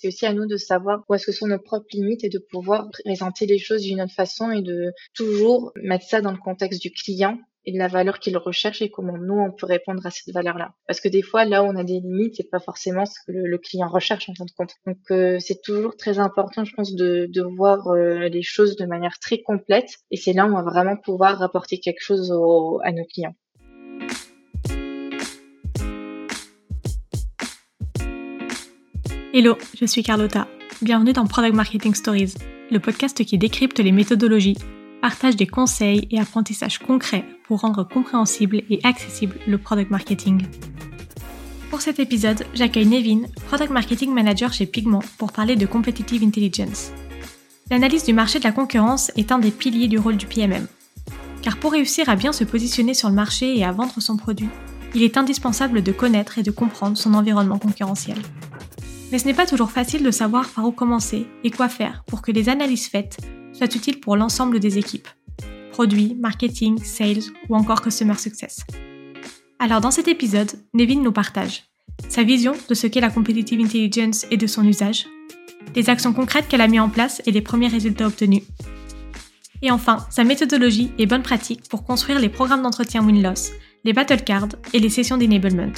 C'est aussi à nous de savoir où est-ce que sont nos propres limites et de pouvoir présenter les choses d'une autre façon et de toujours mettre ça dans le contexte du client et de la valeur qu'il recherche et comment nous on peut répondre à cette valeur-là. Parce que des fois là où on a des limites, c'est pas forcément ce que le, client recherche en fin de compte. Donc euh, c'est toujours très important, je pense, de, de voir euh, les choses de manière très complète et c'est là où on va vraiment pouvoir rapporter quelque chose à nos clients. Hello, je suis Carlotta. Bienvenue dans Product Marketing Stories, le podcast qui décrypte les méthodologies, partage des conseils et apprentissages concrets pour rendre compréhensible et accessible le product marketing. Pour cet épisode, j'accueille Nevin, Product Marketing Manager chez Pigment, pour parler de Competitive Intelligence. L'analyse du marché de la concurrence est un des piliers du rôle du PMM. Car pour réussir à bien se positionner sur le marché et à vendre son produit, il est indispensable de connaître et de comprendre son environnement concurrentiel. Mais ce n'est pas toujours facile de savoir par où commencer et quoi faire pour que les analyses faites soient utiles pour l'ensemble des équipes. Produits, marketing, sales ou encore customer success. Alors dans cet épisode, Nevin nous partage sa vision de ce qu'est la competitive intelligence et de son usage, les actions concrètes qu'elle a mis en place et les premiers résultats obtenus. Et enfin, sa méthodologie et bonnes pratiques pour construire les programmes d'entretien win-loss, les battle cards et les sessions d'enablement.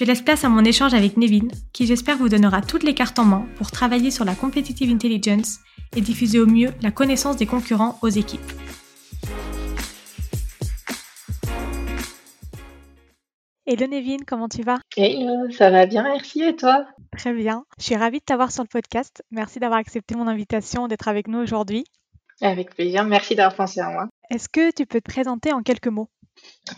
Je laisse place à mon échange avec Nevin, qui j'espère vous donnera toutes les cartes en main pour travailler sur la competitive intelligence et diffuser au mieux la connaissance des concurrents aux équipes. Hello Nevin, comment tu vas? Hello, ça va bien, merci et toi? Très bien, je suis ravie de t'avoir sur le podcast. Merci d'avoir accepté mon invitation d'être avec nous aujourd'hui. Avec plaisir, merci d'avoir pensé à moi. Est-ce que tu peux te présenter en quelques mots?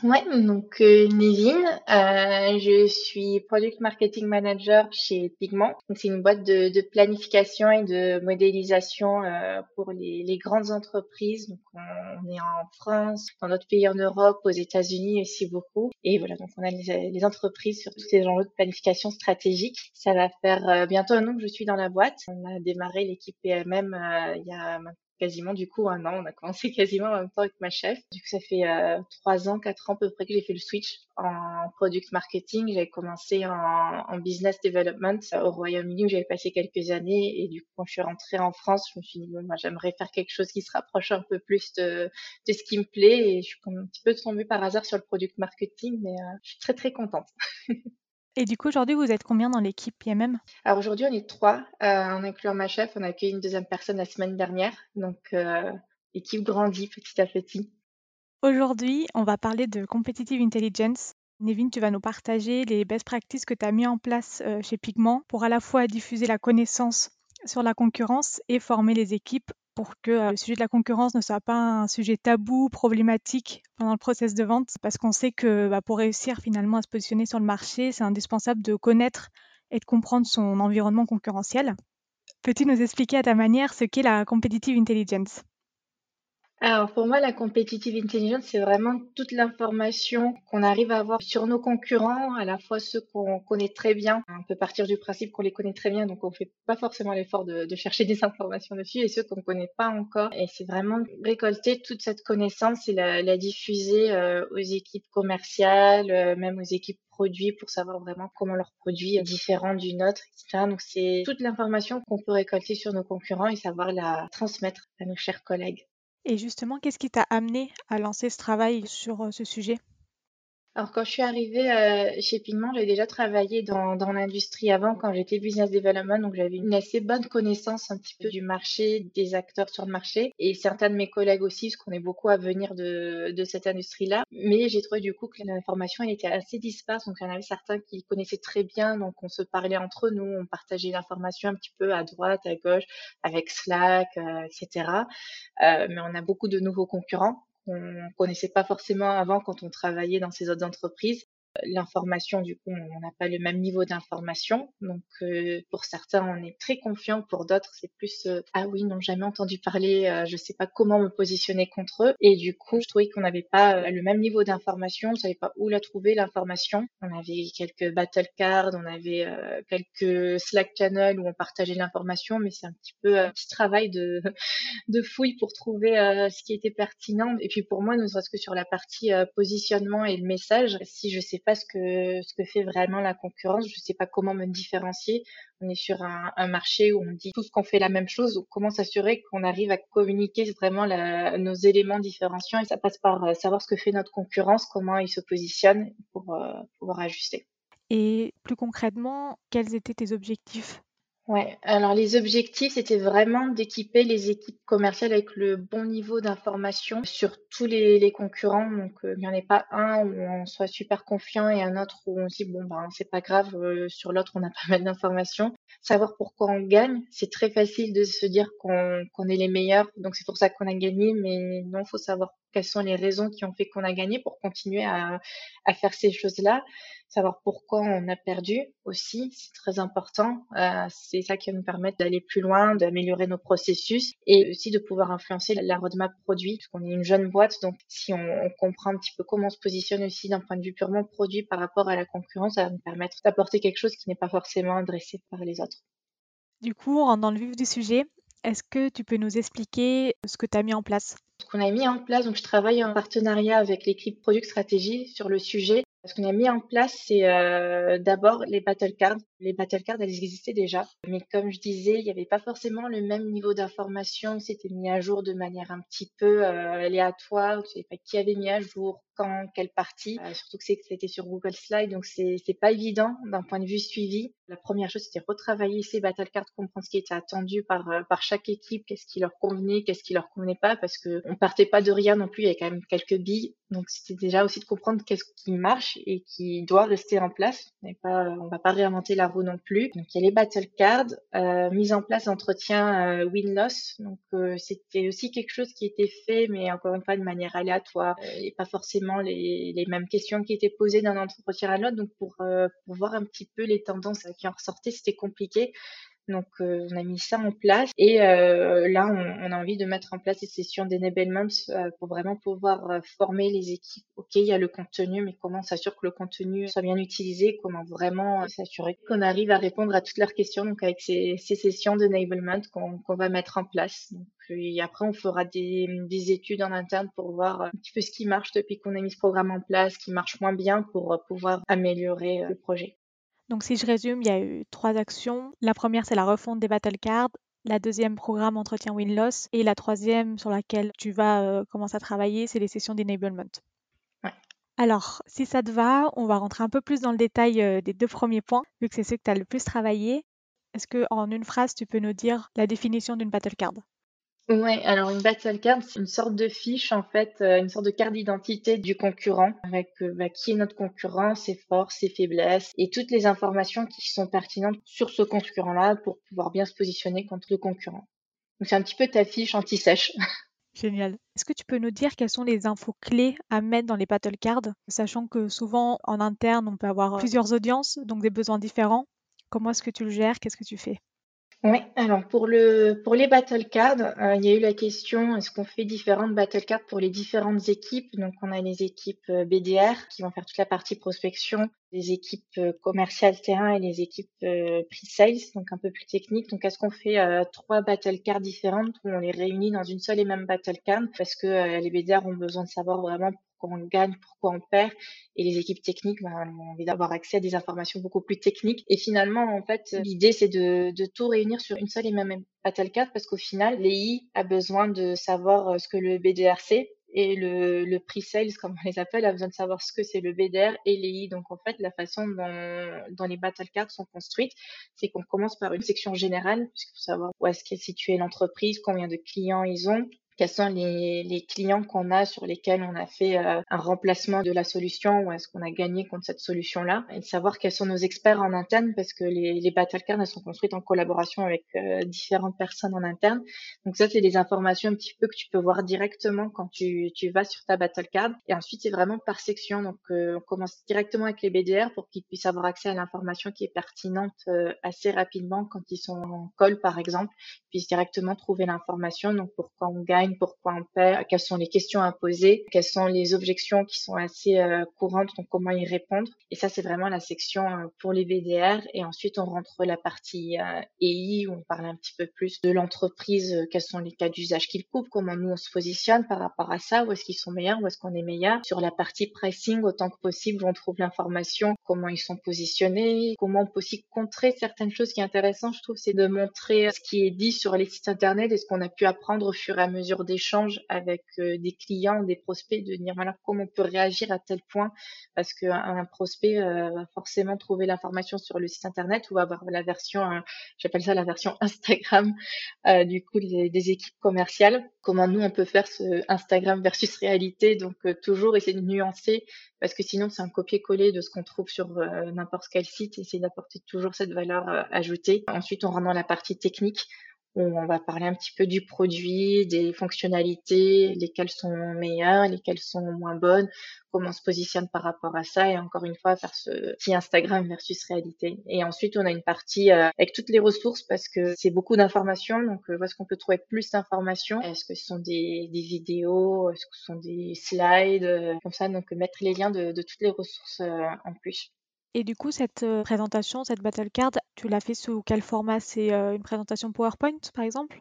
Ouais, donc euh, euh, je suis Product Marketing Manager chez Pigment. Donc c'est une boîte de, de, planification et de modélisation euh, pour les, les, grandes entreprises. Donc on, est en France, dans d'autres pays en Europe, aux États-Unis aussi beaucoup. Et voilà, donc on a les, les entreprises sur tous ces enjeux de planification stratégique. Ça va faire euh, bientôt un an que je suis dans la boîte. On a démarré l'équipe PMM euh, il y a quasiment du coup un an. On a commencé quasiment en même temps avec ma chef. Du coup, ça fait euh, trois ans, quatre ans à peu près que j'ai fait le switch en product marketing. J'avais commencé en, business development au Royaume-Uni où j'avais passé quelques années et du coup, quand je suis rentrée en France, je me suis dit moi j'aimerais faire quelque chose qui se rapproche un peu plus de, de ce qui me plaît et je suis un petit peu tombée par hasard sur le product marketing, mais euh, je suis très très contente. Et du coup, aujourd'hui, vous êtes combien dans l'équipe PMM Alors aujourd'hui, on est trois, euh, en incluant ma chef. On a accueilli une deuxième personne la semaine dernière. Donc, euh, l'équipe grandit petit à petit. Aujourd'hui, on va parler de Competitive Intelligence. Nevin, tu vas nous partager les best practices que tu as mis en place euh, chez Pigment pour à la fois diffuser la connaissance sur la concurrence et former les équipes pour que le sujet de la concurrence ne soit pas un sujet tabou, problématique pendant le process de vente, parce qu'on sait que bah, pour réussir finalement à se positionner sur le marché, c'est indispensable de connaître et de comprendre son environnement concurrentiel. Peux-tu nous expliquer à ta manière ce qu'est la competitive intelligence? Alors pour moi, la competitive intelligence, c'est vraiment toute l'information qu'on arrive à avoir sur nos concurrents, à la fois ceux qu'on connaît très bien. On peut partir du principe qu'on les connaît très bien, donc on fait pas forcément l'effort de, chercher des informations dessus, et ceux qu'on ne connaît pas encore. Et c'est vraiment récolter toute cette connaissance et la, diffuser euh, aux équipes commerciales, euh, même aux équipes produits pour savoir vraiment comment leur produit est différent du nôtre, etc. Donc c'est toute l'information qu'on peut récolter sur nos concurrents et savoir la transmettre à nos chers collègues. Et justement, qu'est-ce qui t'a amené à lancer ce travail sur euh, ce sujet? Alors quand je suis arrivée euh, chez Pigment, j'avais déjà travaillé dans, dans l'industrie avant quand j'étais business development, donc j'avais une assez bonne connaissance un petit peu du marché, des acteurs sur le marché, et certains de mes collègues aussi, parce qu'on est beaucoup à venir de, de cette industrie-là. Mais j'ai trouvé du coup que l'information elle était assez disparse, donc il y en avait certains qui connaissaient très bien, donc on se parlait entre nous, on partageait l'information un petit peu à droite, à gauche, avec Slack, euh, etc. Euh, mais on a beaucoup de nouveaux concurrents qu'on connaissait pas forcément avant quand on travaillait dans ces autres entreprises. L'information, du coup, on n'a pas le même niveau d'information. Donc, euh, pour certains, on est très confiant. Pour d'autres, c'est plus euh, ah oui, non, jamais entendu parler. Euh, je sais pas comment me positionner contre eux. Et du coup, je trouvais qu'on n'avait pas le même niveau d'information. On savait pas où la trouver l'information. On avait quelques battle cards, on avait quelques Slack channels où on partageait l'information, mais c'est un petit peu un petit travail de de fouille pour trouver ce qui était pertinent. Et puis pour moi, ne serait-ce que sur la partie positionnement et le message, si je sais pas ce que ce que fait vraiment la concurrence, je sais pas comment me différencier. On est sur un, marché où on dit tous qu'on fait la même chose. comment s'assurer qu'on arrive à communiquer vraiment nos éléments différenciants et ça passe par euh, savoir ce que fait notre concurrence, comment ils se positionnent pour euh, pouvoir ajuster. Et plus concrètement, quels étaient tes objectifs? Ouais, alors les objectifs, c'était vraiment d'équiper les équipes commerciales avec le bon niveau d'information sur tous les, concurrents. Donc, euh, il n'y en ait pas un où on soit super confiant et un autre où on se dit, bon, ben, c'est pas grave, euh, sur l'autre, on a pas mal d'informations. Savoir pourquoi on gagne, c'est très facile de se dire qu'on qu'on est les meilleurs, donc c'est pour ça qu'on a gagné, mais non, faut savoir quelles sont les raisons qui ont fait qu'on a gagné pour continuer à, faire ces choses-là savoir pourquoi on a perdu aussi, c'est très important. Euh, c'est ça qui va nous permettre d'aller plus loin, d'améliorer nos processus et aussi de pouvoir influencer la roadmap produit, puisqu'on est une jeune boîte. Donc, si on, on, comprend un petit peu comment on se positionne aussi d'un point de vue purement produit par rapport à la concurrence, ça va nous permettre d'apporter quelque chose qui n'est pas forcément adressé par les autres. Du coup, on rentre dans le vif du sujet. Est-ce que tu peux nous expliquer ce que tu as mis en place? Ce qu'on a mis en place, donc je travaille en partenariat avec l'équipe Product Stratégie sur le sujet ce qu'on a mis en place, c'est euh, d'abord les battle cards. Les battle cards, elles existaient déjà, mais comme je disais, il n'y avait pas forcément le même niveau d'information. C'était mis à jour de manière un petit peu euh, aléatoire. Je ne savais pas qui avait mis à jour, quand, quelle partie. Euh, surtout que c'était sur Google Slide, donc c'est pas évident d'un point de vue suivi. La première chose, c'était retravailler ces battle cards, comprendre ce qui était attendu par euh, par chaque équipe, qu'est-ce qui leur convenait, qu'est-ce qui leur convenait pas, parce que on partait pas de rien non plus. Il y avait quand même quelques billes, donc c'était déjà aussi de comprendre qu'est-ce qui marche et qui doit rester en place. On pas, on va pas réinventer la non plus. Donc il y a les battle cards, euh, mise en place d'entretien euh, win-loss. Donc euh, c'était aussi quelque chose qui était fait, mais encore une fois de manière aléatoire et pas forcément les, les, mêmes questions qui étaient posées d'un entretien à l'autre. Donc pour, euh, pour voir un petit peu les tendances qui en ressortaient, c'était compliqué. Donc, euh, on a mis ça en place. Et euh, là, on, a envie de mettre en place des sessions d'enablement euh, pour vraiment pouvoir former les équipes. OK, il y a le contenu, mais comment on s'assure que le contenu soit bien utilisé? Comment vraiment s'assurer qu'on arrive à répondre à toutes leurs questions? Donc, avec ces, sessions d'enablement qu'on qu'on va mettre en place. Donc, et après, on fera des, des, études en interne pour voir un petit peu ce qui marche depuis qu'on a mis ce programme en place, ce qui marche moins bien pour pouvoir améliorer le projet. Donc si je résume, il y a eu trois actions. La première, c'est la refonte des battle cards. La deuxième, programme entretien win-loss. Et la troisième, sur laquelle tu vas euh, commencer à travailler, c'est les sessions d'enablement. Ouais. Alors, si ça te va, on va rentrer un peu plus dans le détail euh, des deux premiers points, vu que c'est ceux que tu as le plus travaillé. Est-ce que en une phrase, tu peux nous dire la définition d'une battle card Ouais, alors une battle card, c'est une sorte de fiche, en fait, euh, une sorte de carte d'identité du concurrent, avec euh, bah, qui est notre concurrent, ses forces, ses faiblesses, et toutes les informations qui sont pertinentes sur ce concurrent-là pour pouvoir bien se positionner contre le concurrent. Donc c'est un petit peu ta fiche anti-sèche. Génial. Est-ce que tu peux nous dire quelles sont les infos clés à mettre dans les battle cards, sachant que souvent en interne, on peut avoir plusieurs audiences, donc des besoins différents. Comment est-ce que tu le gères? Qu'est-ce que tu fais? Oui, alors pour le pour les battle cards, euh, il y a eu la question est-ce qu'on fait différentes battle cards pour les différentes équipes? Donc on a les équipes euh, BDR qui vont faire toute la partie prospection, les équipes euh, commerciales terrain et les équipes pre-sales, donc un peu plus techniques. Donc est-ce qu'on fait trois battle cards différentes ou on les réunit dans une seule et même battle card? Parce que les BDR ont besoin de savoir vraiment on gagne, pourquoi on perd. Et les équipes techniques ben, ont envie d'avoir accès à des informations beaucoup plus techniques. Et finalement, en fait, l'idée, c'est de, tout réunir sur une seule et même battle card parce qu'au final, l'EI a besoin de savoir euh, ce que le BDR sait et le, le pre-sales, comme on les appelle, a besoin de savoir ce que c'est le BDR et l'EI. Donc en fait, la façon dont, les battle cards sont construites, c'est qu'on commence par une section générale, puisqu'il faut savoir où est-ce située l'entreprise, combien de clients ils ont, quels sont les, clients qu'on a sur lesquels on a fait euh, un remplacement de la solution ou est-ce qu'on a gagné contre cette solution-là et de savoir quels sont nos experts en interne parce que les, les battle cards sont construites en collaboration avec euh, différentes personnes en interne. Donc ça, c'est des informations un petit peu que tu peux voir directement quand tu, tu vas sur ta battle card. Et ensuite, c'est vraiment par section. Donc euh, on commence directement avec les BDR pour qu'ils puissent avoir accès à l'information qui est pertinente assez rapidement quand ils sont en call, par exemple, puissent directement trouver l'information. Donc pourquoi on gagne pourquoi on paye, quelles sont les questions à poser, quelles sont les objections qui sont assez euh, courantes, donc comment y répondre. Et ça, c'est vraiment la section euh, pour les BDR. Et ensuite, on rentre la partie EI où on parle un petit peu plus de l'entreprise, quels sont les cas d'usage qu'ils couvrent, comment nous on se positionne par rapport à ça, où est-ce qu'ils sont meilleurs, où est-ce qu'on est meilleur. Sur la partie pricing, autant que possible, on trouve l'information, comment ils sont positionnés, comment on peut aussi contrer certaines choses qui est intéressant, je trouve, c'est de montrer ce qui est dit sur les sites internet et ce qu'on a pu apprendre au fur et à mesure d'échanges avec euh, des clients, des prospects, de dire voilà comment on peut réagir à tel point, parce qu'un prospect euh, va forcément trouver l'information sur le site internet ou avoir la version, euh, j'appelle ça la version Instagram, du coup des, des, équipes commerciales. Comment nous on peut faire ce Instagram versus réalité, donc toujours essayer de nuancer, parce que sinon c'est un copier-coller de ce qu'on trouve sur n'importe quel site, essayer d'apporter toujours cette valeur ajoutée. Ensuite on rentre dans la partie technique on va parler un petit peu du produit, des fonctionnalités, lesquelles sont meilleures, lesquelles sont moins bonnes, comment on se positionne par rapport à ça et encore une fois faire ce petit Instagram versus réalité. Et ensuite on a une partie euh, avec toutes les ressources parce que c'est beaucoup d'informations donc euh, où est-ce qu'on peut trouver plus d'informations? Est-ce que ce sont des, vidéos? Est-ce que ce sont des slides? Euh, comme ça donc mettre les liens de, de toutes les ressources en plus. Et du coup, cette présentation, cette battle card, tu l'as fait sous quel format? C'est, une présentation PowerPoint, par exemple?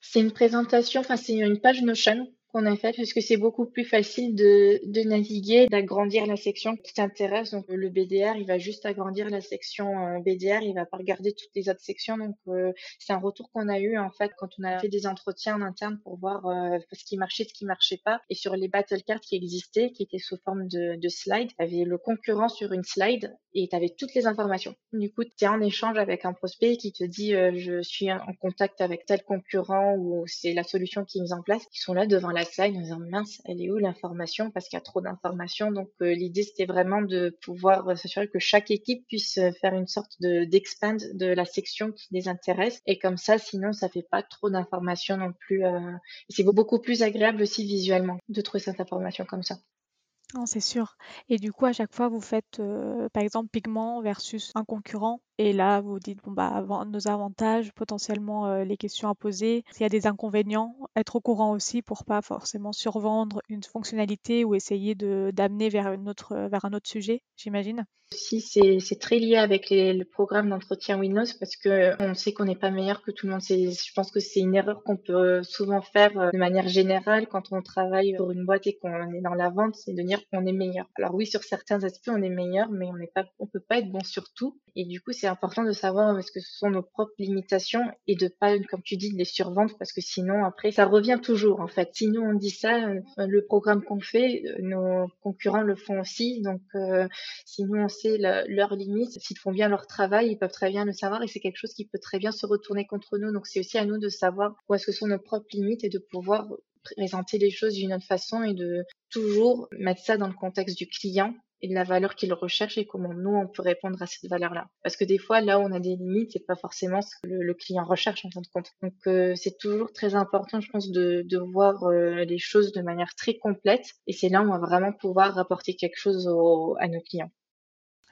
C'est une présentation, enfin c'est une page Notion qu'on a parce que c'est beaucoup plus facile de, naviguer, d'agrandir la section qui t'intéresse. Donc le BDR, il va juste agrandir la section euh, BDR, il va pas regarder toutes les autres sections. Donc euh, c'est un retour qu'on a eu en fait quand on a fait des entretiens en interne pour voir euh, ce qui marchait, ce qui marchait pas. Et sur les battle cards qui existaient, qui étaient sous forme de, de slide, tu avais le concurrent sur une slide et tu avais toutes les informations. Du coup, tu es en échange avec un prospect qui te dit je suis en contact avec tel concurrent ou c'est la solution qui est mise en place. Ils sont là devant la slide en disant mince, elle est où l'information? Parce qu'il y a trop d'informations. Donc euh, l'idée c'était vraiment de pouvoir euh, s'assurer que chaque équipe puisse euh, faire une sorte de d'expand de la section qui les intéresse et comme ça sinon ça fait pas trop d'informations non plus. c'est beaucoup plus agréable aussi visuellement de trouver cette information comme ça. Non, c'est sûr. Et du coup, à chaque fois, vous faites, par exemple, pigment versus un concurrent. Et là, vous dites, bon, bah, nos avantages, potentiellement les questions à poser. S'il y a des inconvénients, être au courant aussi pour pas forcément survendre une fonctionnalité ou essayer de d'amener vers autre, vers un autre sujet, j'imagine. Si c'est très lié avec le programme d'entretien Windows parce que on sait qu'on n'est pas meilleur que tout le monde. Je pense que c'est une erreur qu'on peut souvent faire de manière générale quand on travaille pour une boîte et qu'on est dans la vente, c'est de dire qu'on est meilleur. Alors oui, sur certains aspects, on est meilleur, mais on n'est pas, on peut pas être bon sur tout. Et du coup, c'est important de savoir ce que sont nos propres limitations et de pas, comme tu dis, de les survendre parce que sinon, après, ça revient toujours, en fait. Si nous, on dit ça, le programme qu'on fait, nos concurrents le font aussi. Donc, euh, si nous, on sait leurs limites, s'ils font bien leur travail, ils peuvent très bien le savoir et c'est quelque chose qui peut très bien se retourner contre nous. Donc, c'est aussi à nous de savoir où est-ce que sont nos propres limites et de pouvoir présenter les choses d'une autre façon et de toujours mettre ça dans le contexte du client et de la valeur qu'il recherche et comment nous on peut répondre à cette valeur-là. Parce que des fois là où on a des limites, c'est pas forcément ce que le, client recherche en fin de compte. Donc euh, c'est toujours très important, je pense, de, voir euh, les choses de manière très complète et c'est là où on va vraiment pouvoir rapporter quelque chose à nos clients.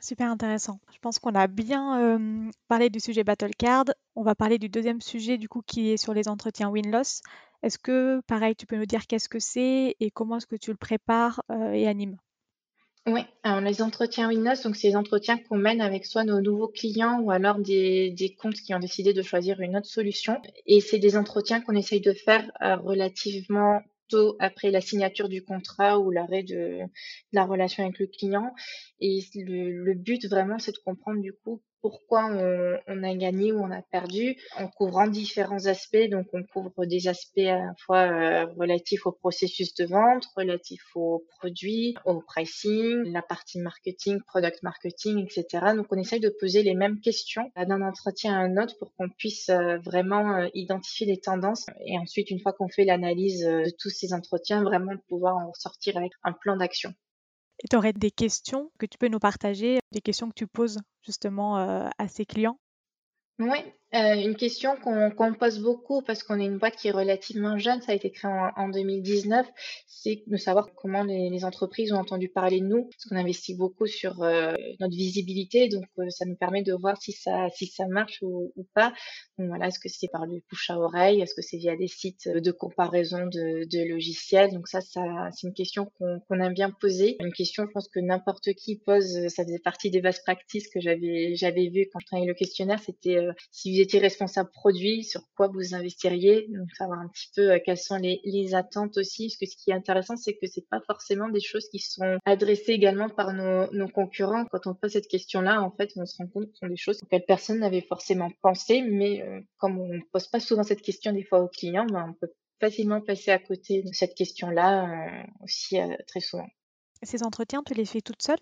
Super intéressant. Je pense qu'on a bien euh, parlé du sujet Battle Card. On va parler du deuxième sujet du coup qui est sur les entretiens win-loss. Est-ce que, pareil, tu peux nous dire qu'est-ce que c'est et comment est-ce que tu le prépares et animes? Oui, alors les entretiens Windows, donc c'est les entretiens qu'on mène avec soit nos nouveaux clients ou alors des, comptes qui ont décidé de choisir une autre solution. Et c'est des entretiens qu'on essaye de faire euh, relativement tôt après la signature du contrat ou l'arrêt de, la relation avec le client. Et le but vraiment, c'est de comprendre du coup pourquoi on, a gagné ou on a perdu en couvrant différents aspects. Donc, on couvre des aspects à la fois euh, relatifs au processus de vente, relatifs aux produits, au pricing, la partie marketing, product marketing, etc. Donc, on essaye de poser les mêmes questions d'un entretien à un autre pour qu'on puisse euh, vraiment euh, identifier les tendances et ensuite, une fois qu'on fait l'analyse de tous ces entretiens, vraiment pouvoir en sortir avec un plan d'action. Et tu aurais des questions que tu peux nous partager, des questions que tu poses justement euh, à ces clients? Oui, Euh, une question qu'on pose beaucoup parce qu'on est une boîte qui est relativement jeune, ça a été créé en, 2019, c'est de savoir comment les, entreprises ont entendu parler de nous, parce qu'on investit beaucoup sur euh, notre visibilité, donc euh, ça nous permet de voir si ça si ça marche ou, pas. Voilà, est-ce que c'est par le bouche à oreille, est-ce que c'est via des sites de comparaison de, logiciels? Donc ça, ça c'est une question qu'on aime bien poser. Une question, je pense que n'importe qui pose. Ça faisait partie des bases practices que j'avais j'avais vu quand je travaillais le questionnaire. C'était si vous étiez responsable produit, sur quoi vous investiriez, donc savoir un petit peu euh, quelles sont les, les, attentes aussi. Parce que ce qui est intéressant, c'est que c'est pas forcément des choses qui sont adressées également par nos, nos concurrents. Quand on pose cette question-là, en fait, on se rend compte que ce sont des choses auxquelles personne n'avait forcément pensé, mais euh, comme on ne pose pas souvent cette question des fois aux clients, ben, on peut facilement passer à côté de cette question-là euh, aussi très souvent. Ces entretiens, tu les fais toutes seules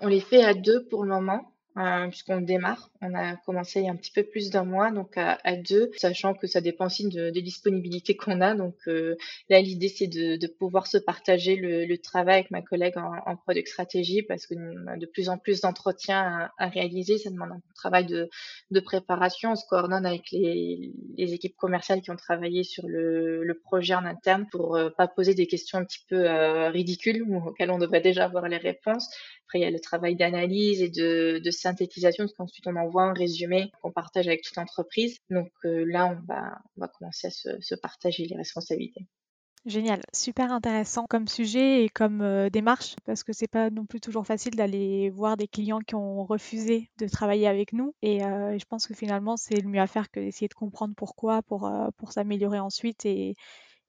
On les fait à deux pour le moment. Euh, puisqu'on démarre. On a commencé il y a un petit peu plus d'un mois, donc à, deux, sachant que ça dépend aussi de, des disponibilités qu'on a. Donc euh, là, l'idée, c'est de, de, pouvoir se partager le, le, travail avec ma collègue en, en product stratégie, parce qu'on a de plus en plus d'entretiens à, à, réaliser. Ça demande un travail de, de, préparation. On se coordonne avec les, les, équipes commerciales qui ont travaillé sur le, le projet en interne pour euh, pas poser des questions un petit peu euh, ridicules auxquelles on devrait déjà avoir les réponses. Après, il y a le travail d'analyse et de, de synthétisation, parce qu'ensuite on envoie un résumé qu'on partage avec toute l'entreprise. Donc euh, là, on va, on va commencer à se, se, partager les responsabilités. Génial, super intéressant comme sujet et comme euh, démarche parce que c'est pas non plus toujours facile d'aller voir des clients qui ont refusé de travailler avec nous et euh, je pense que finalement c'est le mieux à faire que d'essayer de comprendre pourquoi pour, pour s'améliorer ensuite et,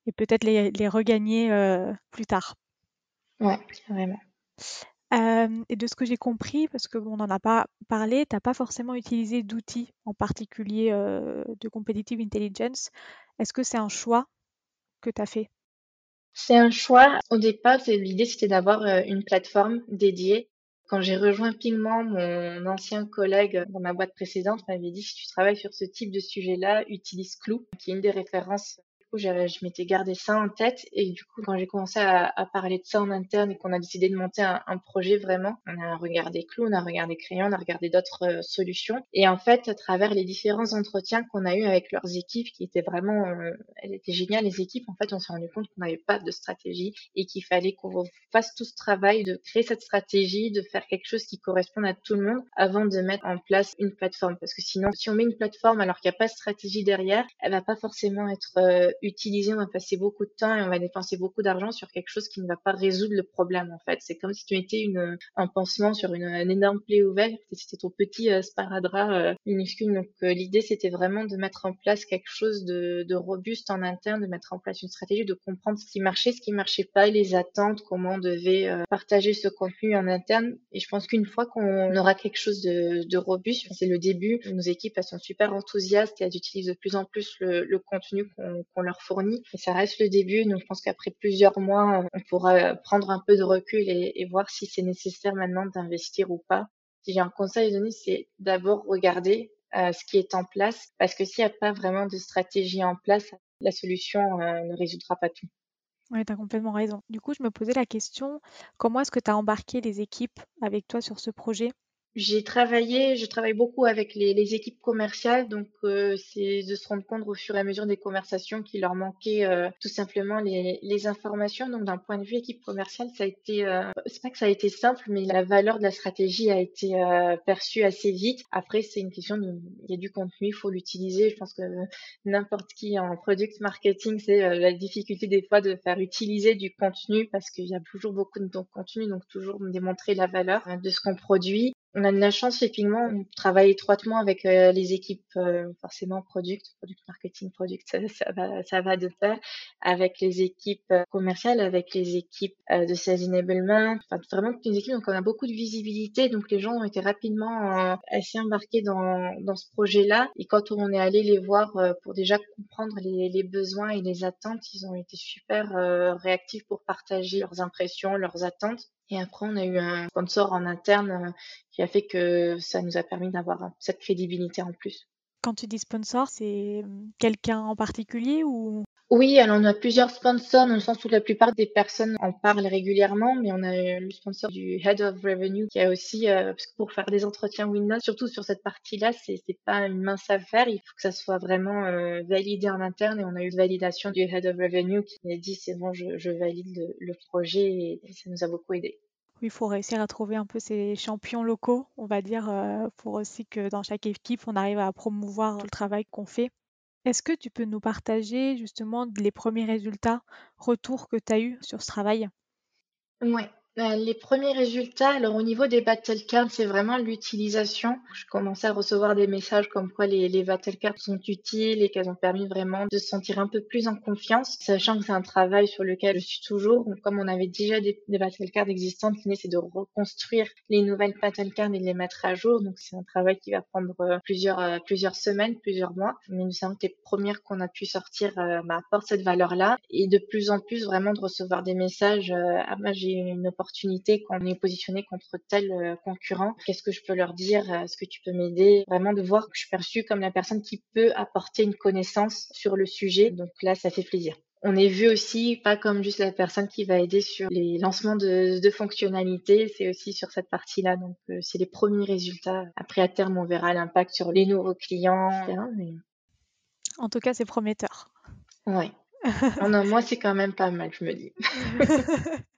et peut-être les, les, regagner plus tard. Ouais, et de ce que j'ai compris, parce qu'on n'en a pas parlé, tu n'as pas forcément utilisé d'outils en particulier de competitive intelligence. Est-ce que c'est un choix que tu as fait? C'est un choix. Au départ, l'idée c'était d'avoir une plateforme dédiée. Quand j'ai rejoint Pigment, mon ancien collègue dans ma boîte précédente m'avait dit si tu travailles sur ce type de sujet-là, utilise Clou, qui est une des références je m'étais gardé ça en tête. Et du coup, quand j'ai commencé à, à, parler de ça en interne et qu'on a décidé de monter un, un, projet vraiment, on a regardé Clou, on a regardé Crayon, on a regardé d'autres euh, solutions. Et en fait, à travers les différents entretiens qu'on a eu avec leurs équipes, qui étaient vraiment, euh, elles étaient géniales, les équipes, en fait, on s'est rendu compte qu'on n'avait pas de stratégie et qu'il fallait qu'on fasse tout ce travail de créer cette stratégie, de faire quelque chose qui corresponde à tout le monde avant de mettre en place une plateforme. Parce que sinon, si on met une plateforme alors qu'il n'y a pas de stratégie derrière, elle va pas forcément être euh, utiliser, on va passer beaucoup de temps et on va dépenser beaucoup d'argent sur quelque chose qui ne va pas résoudre le problème en fait. C'est comme si tu mettais une, un pansement sur une, énorme plaie ouverte et c'était ton petit euh, sparadrap euh, minuscule. Donc euh, l'idée c'était vraiment de mettre en place quelque chose de, robuste en interne, de mettre en place une stratégie, de comprendre ce qui marchait, ce qui marchait pas, les attentes, comment on devait euh, partager ce contenu en interne. Et je pense qu'une fois qu'on aura quelque chose de, robuste, c'est le début, nos équipes elles sont super enthousiastes et elles utilisent de plus en plus le, contenu qu'on leur Et ça reste le début, donc je pense qu'après plusieurs mois, on pourra prendre un peu de recul et, voir si c'est nécessaire maintenant d'investir ou pas. Si j'ai un conseil à donner, c'est d'abord regarder euh, ce qui est en place, parce que s'il n'y a pas vraiment de stratégie en place, la solution euh, ne résoudra pas tout. Oui, tu as complètement raison. Du coup, je me posais la question, comment est-ce que tu as embarqué les équipes avec toi sur ce projet? J'ai travaillé, je travaille beaucoup avec les, les équipes commerciales, donc euh, c'est de se rendre compte au fur et à mesure des conversations qu'il leur manquait euh, tout simplement les, les informations. Donc d'un point de vue équipe commerciale, ça a été, euh, c'est pas que ça a été simple, mais la valeur de la stratégie a été euh, perçue assez vite. Après, c'est une question de, il y a du contenu, il faut l'utiliser. Je pense que n'importe qui en product marketing, c'est la difficulté des fois de faire utiliser du contenu parce qu'il y a toujours beaucoup de contenu, donc toujours démontrer la valeur de ce qu'on produit on a de la chance, effectivement, on travaille étroitement avec euh, les équipes, euh, forcément product, product marketing, product, ça, va, ça va de pair, avec les équipes euh, commerciales, avec les équipes de sales enablement, enfin vraiment toutes les équipes. Donc on a beaucoup de visibilité, donc les gens ont été rapidement assez embarqués dans, dans ce projet-là. Et quand on est allé les voir pour déjà comprendre les, les, besoins et les attentes, ils ont été super réactifs pour partager leurs impressions, leurs attentes. Et après, on a eu un sponsor en interne euh, qui a fait que ça nous a permis d'avoir cette crédibilité en plus. Quand tu dis sponsor, c'est quelqu'un en particulier ou? Oui, alors on a plusieurs sponsors dans le sens où la plupart des personnes en parlent régulièrement, mais on a le sponsor du Head of Revenue qui a aussi, euh, parce que pour faire des entretiens Windows, surtout sur cette partie-là, c'est pas une mince affaire. Il faut que ça soit vraiment euh, validé en interne et on a eu validation du Head of Revenue qui a dit c'est bon, je, valide le, projet et, ça nous a beaucoup aidé. Oui, il faut réussir à trouver un peu ces champions locaux, on va dire, euh, pour aussi que dans chaque équipe, on arrive à promouvoir le travail qu'on fait. Est-ce que tu peux nous partager justement les premiers résultats, retours que tu as eus sur ce travail? Ouais. Bah, les premiers résultats, alors au niveau des battle cards, c'est vraiment l'utilisation. Je commençais à recevoir des messages comme quoi les, les battle cards sont utiles et qu'elles ont permis vraiment de se sentir un peu plus en confiance, sachant que c'est un travail sur lequel je suis toujours. Comme on avait déjà des, des battle cards existantes, l'idée c'est de reconstruire les nouvelles battle cards et de les mettre à jour. Donc c'est un travail qui va prendre euh, plusieurs, euh, plusieurs semaines, plusieurs mois. Mais nous savons que les premières qu'on a pu sortir euh, bah, apportent cette valeur-là. Et de plus en plus vraiment de recevoir des messages, ah bah j'ai une opportunité opportunité quand on est positionné contre tel euh, concurrent. Qu'est-ce que je peux leur dire? Est-ce que tu peux m'aider? Vraiment de voir que je suis perçue comme la personne qui peut apporter une connaissance sur le sujet. Donc là, ça fait plaisir. On est vu aussi pas comme juste la personne qui va aider sur les lancements de, de fonctionnalités, c'est aussi sur cette partie-là. Donc euh, c'est les premiers résultats. Après à terme, on verra l'impact sur les nouveaux clients. Etc. Mais... En tout cas, c'est prometteur. Ouais. oh non, moi c'est quand même pas mal, je me dis.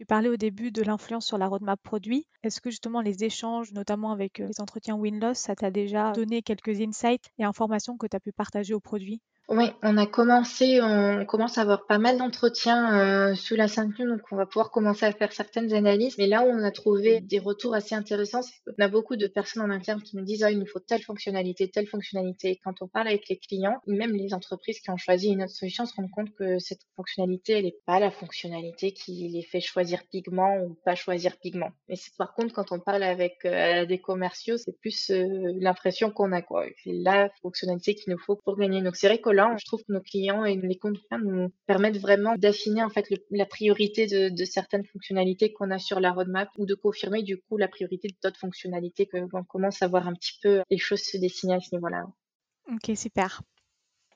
Tu parlais au début de l'influence sur la roadmap produit. Est-ce que justement les échanges, notamment avec euh, les entretiens win-loss, ça t'a déjà donné quelques insights et informations que tu as pu partager au produit? Oui, on a commencé, on commence à avoir pas mal d'entretiens euh, sous la ceinture, donc on va pouvoir commencer à faire certaines analyses. Mais là où on a trouvé des retours assez intéressants, c'est qu'on a beaucoup de personnes en interne qui nous disent ah il nous faut telle fonctionnalité, telle fonctionnalité. Et quand on parle avec les clients, même les entreprises qui ont choisi une autre solution se rendent compte que cette fonctionnalité, elle n'est pas la fonctionnalité qui les fait choisir pigment ou pas choisir pigment. Mais par contre quand on parle avec euh, des commerciaux, c'est plus euh, l'impression qu'on a quoi. C'est la fonctionnalité qu'il nous faut pour gagner. Donc c'est vrai je trouve que nos clients et les comptes nous permettent vraiment d'affiner en fait la priorité de, certaines fonctionnalités qu'on a sur la roadmap ou de confirmer du coup la priorité d'autres fonctionnalités que on commence à voir un petit peu les choses se dessiner à ce niveau-là. Ok, super.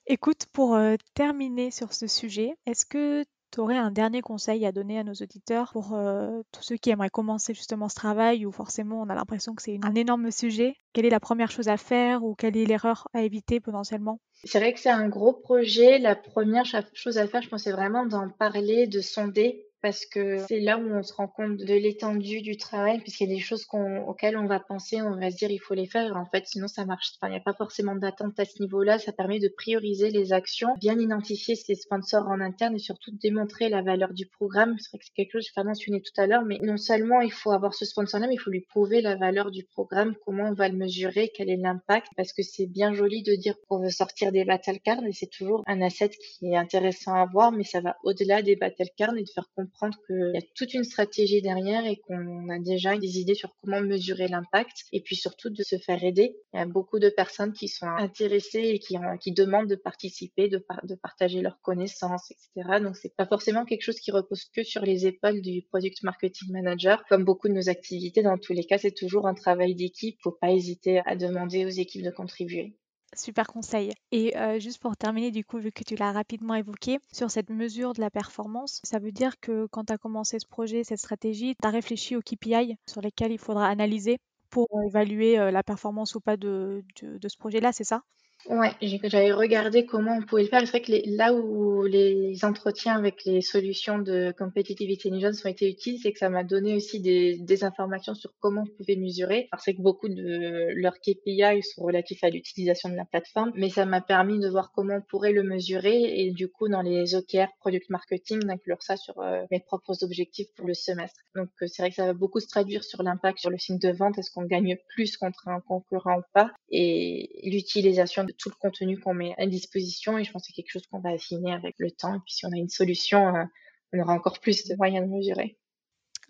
Écoute, pour euh, terminer sur ce sujet, est-ce que tu aurais un dernier conseil à donner à nos auditeurs pour euh, tous ceux qui aimeraient commencer justement ce travail ou forcément on a l'impression que c'est un énorme sujet? Quelle est la première chose à faire ou quelle est l'erreur à éviter potentiellement? C'est vrai que c'est un gros projet. La première chose à faire, je pense, c'est vraiment d'en parler, de sonder parce que c'est là où on se rend compte de l'étendue du travail, puisqu'il y a des choses auxquelles on va penser, on va se dire il faut les faire, en fait sinon ça marche. Enfin, il n'y a pas forcément d'attente à ce niveau-là, ça permet de prioriser les actions, bien identifier ses sponsors en interne et surtout démontrer la valeur du programme. C'est vrai que c'est quelque chose que je pas mentionné tout à l'heure, mais non seulement il faut avoir ce sponsor-là, mais il faut lui prouver la valeur du programme, comment on va le mesurer, quel est l'impact, parce que c'est bien joli de dire qu'on veut sortir des battle cards et c'est toujours un asset qui est intéressant à voir, mais ça va au-delà des battle cards et de faire comprendre comprendre qu'il y a toute une stratégie derrière et qu'on a déjà des idées sur comment mesurer l'impact et puis surtout de se faire aider. Il y a beaucoup de personnes qui sont intéressées et qui, demandent de participer, de, de partager leurs connaissances, etc. Donc c'est pas forcément quelque chose qui repose que sur les épaules du product marketing manager. Comme beaucoup de nos activités, dans tous les cas, c'est toujours un travail d'équipe. Faut pas hésiter à demander aux équipes de contribuer. Super conseil. Et euh, juste pour terminer, du coup, vu que tu l'as rapidement évoqué, sur cette mesure de la performance, ça veut dire que quand tu as commencé ce projet, cette stratégie, tu as réfléchi aux KPI sur lesquels il faudra analyser pour évaluer euh, la performance ou pas de, de ce projet-là, c'est ça? Ouais, j'avais regardé comment on pouvait le faire. C'est vrai que là où les entretiens avec les solutions de competitive intelligence ont été utiles, c'est que ça m'a donné aussi des, des informations sur comment on pouvait mesurer. Alors c'est que beaucoup de leurs KPI sont relatifs à l'utilisation de la plateforme, mais ça m'a permis de voir comment on pourrait le mesurer et du coup dans les OKR product marketing d'inclure ça sur euh, mes propres objectifs pour le semestre. Donc euh, c'est vrai que ça va beaucoup se traduire sur l'impact sur le signe de vente, est-ce qu'on gagne plus contre un concurrent ou pas, et l'utilisation tout le contenu qu'on met à disposition. Et je pense que c'est quelque chose qu'on va affiner avec le temps. Et puis si on a une solution, euh, on aura encore plus de moyens de mesurer.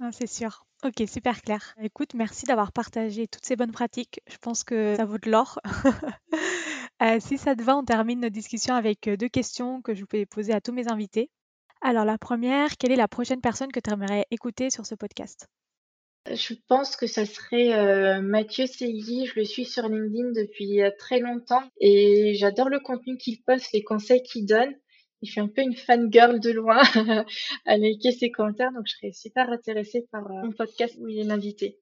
Ah, c'est sûr. Ok, super clair. Écoute, merci d'avoir partagé toutes ces bonnes pratiques. Je pense que ça vaut de l'or. Euh, si ça te va, on termine notre discussion avec euh, deux questions que je vais poser à tous mes invités. Alors la première, quelle est la prochaine personne que tu aimerais écouter sur ce podcast? Je pense que ça serait euh, Mathieu Segui. Je le suis sur LinkedIn depuis euh, très longtemps et j'adore le contenu qu'il poste, les conseils qu'il donne. je suis un peu une fan girl de loin à liker ses commentaires, donc je serais super intéressée par un podcast où il est invité.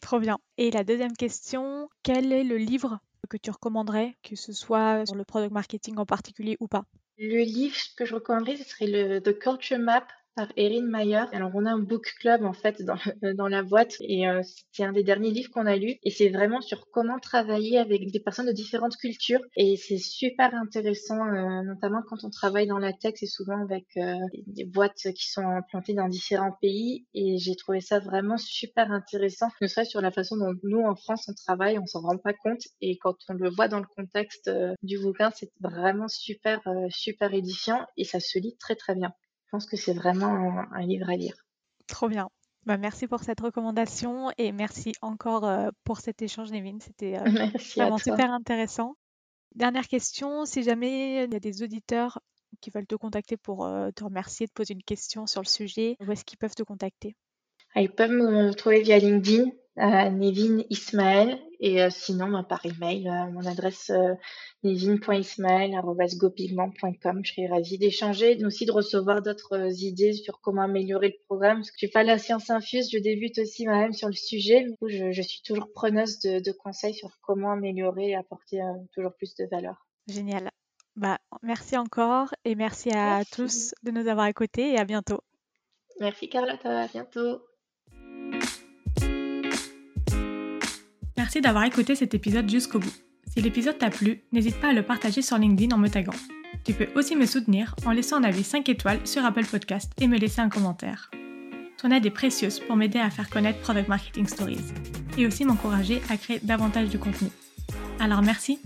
Trop bien. Et la deuxième question, quel est le livre que tu recommanderais, que ce soit sur le product marketing en particulier ou pas? Le livre que je recommanderais, ce serait le The Culture Map par Erin Mayer. Alors on a un book club en fait dans, dans la boîte et euh, c'est un des derniers livres qu'on a lu et c'est vraiment sur comment travailler avec des personnes de différentes cultures et c'est super intéressant euh, notamment quand on travaille dans la tech c'est souvent avec euh, des boîtes qui sont implantées dans différents pays et j'ai trouvé ça vraiment super intéressant ne serait-ce sur la façon dont nous en France on travaille on s'en rend pas compte et quand on le voit dans le contexte du bouquin c'est vraiment super super édifiant et ça se lit très très bien. Je pense que c'est vraiment un, livre à lire. Trop bien. Bah, merci pour cette recommandation et merci encore euh, pour cet échange, Nevin. C'était euh, vraiment super intéressant. Dernière question, si jamais il y a des auditeurs qui veulent te contacter pour euh, te remercier, te poser une question sur le sujet, où est-ce qu'ils peuvent te contacter? Ah, Ils peuvent me trouver via LinkedIn Nevin Ismaël et euh, sinon bah, par email euh, mon adresse euh, nevin.ismaël@gopigment.com je serais ravie d'échanger aussi de recevoir d'autres idées sur comment améliorer le programme parce que je suis pas la science infuse je débute aussi moi-même sur le sujet mais je, je, suis toujours preneuse de, de, conseils sur comment améliorer et apporter toujours plus de valeur. Génial. Bah merci encore et merci à tous de nous avoir écoutés et à bientôt. Merci Carlotte à bientôt Merci d'avoir écouté cet épisode jusqu'au bout. Si l'épisode t'a plu, n'hésite pas à le partager sur LinkedIn en me taguant. Tu peux aussi me soutenir en laissant un avis 5 étoiles sur Apple Podcast et me laisser un commentaire. Ton aide est précieuse pour m'aider à faire connaître Product Marketing Stories et aussi m'encourager à créer davantage de contenu. Alors merci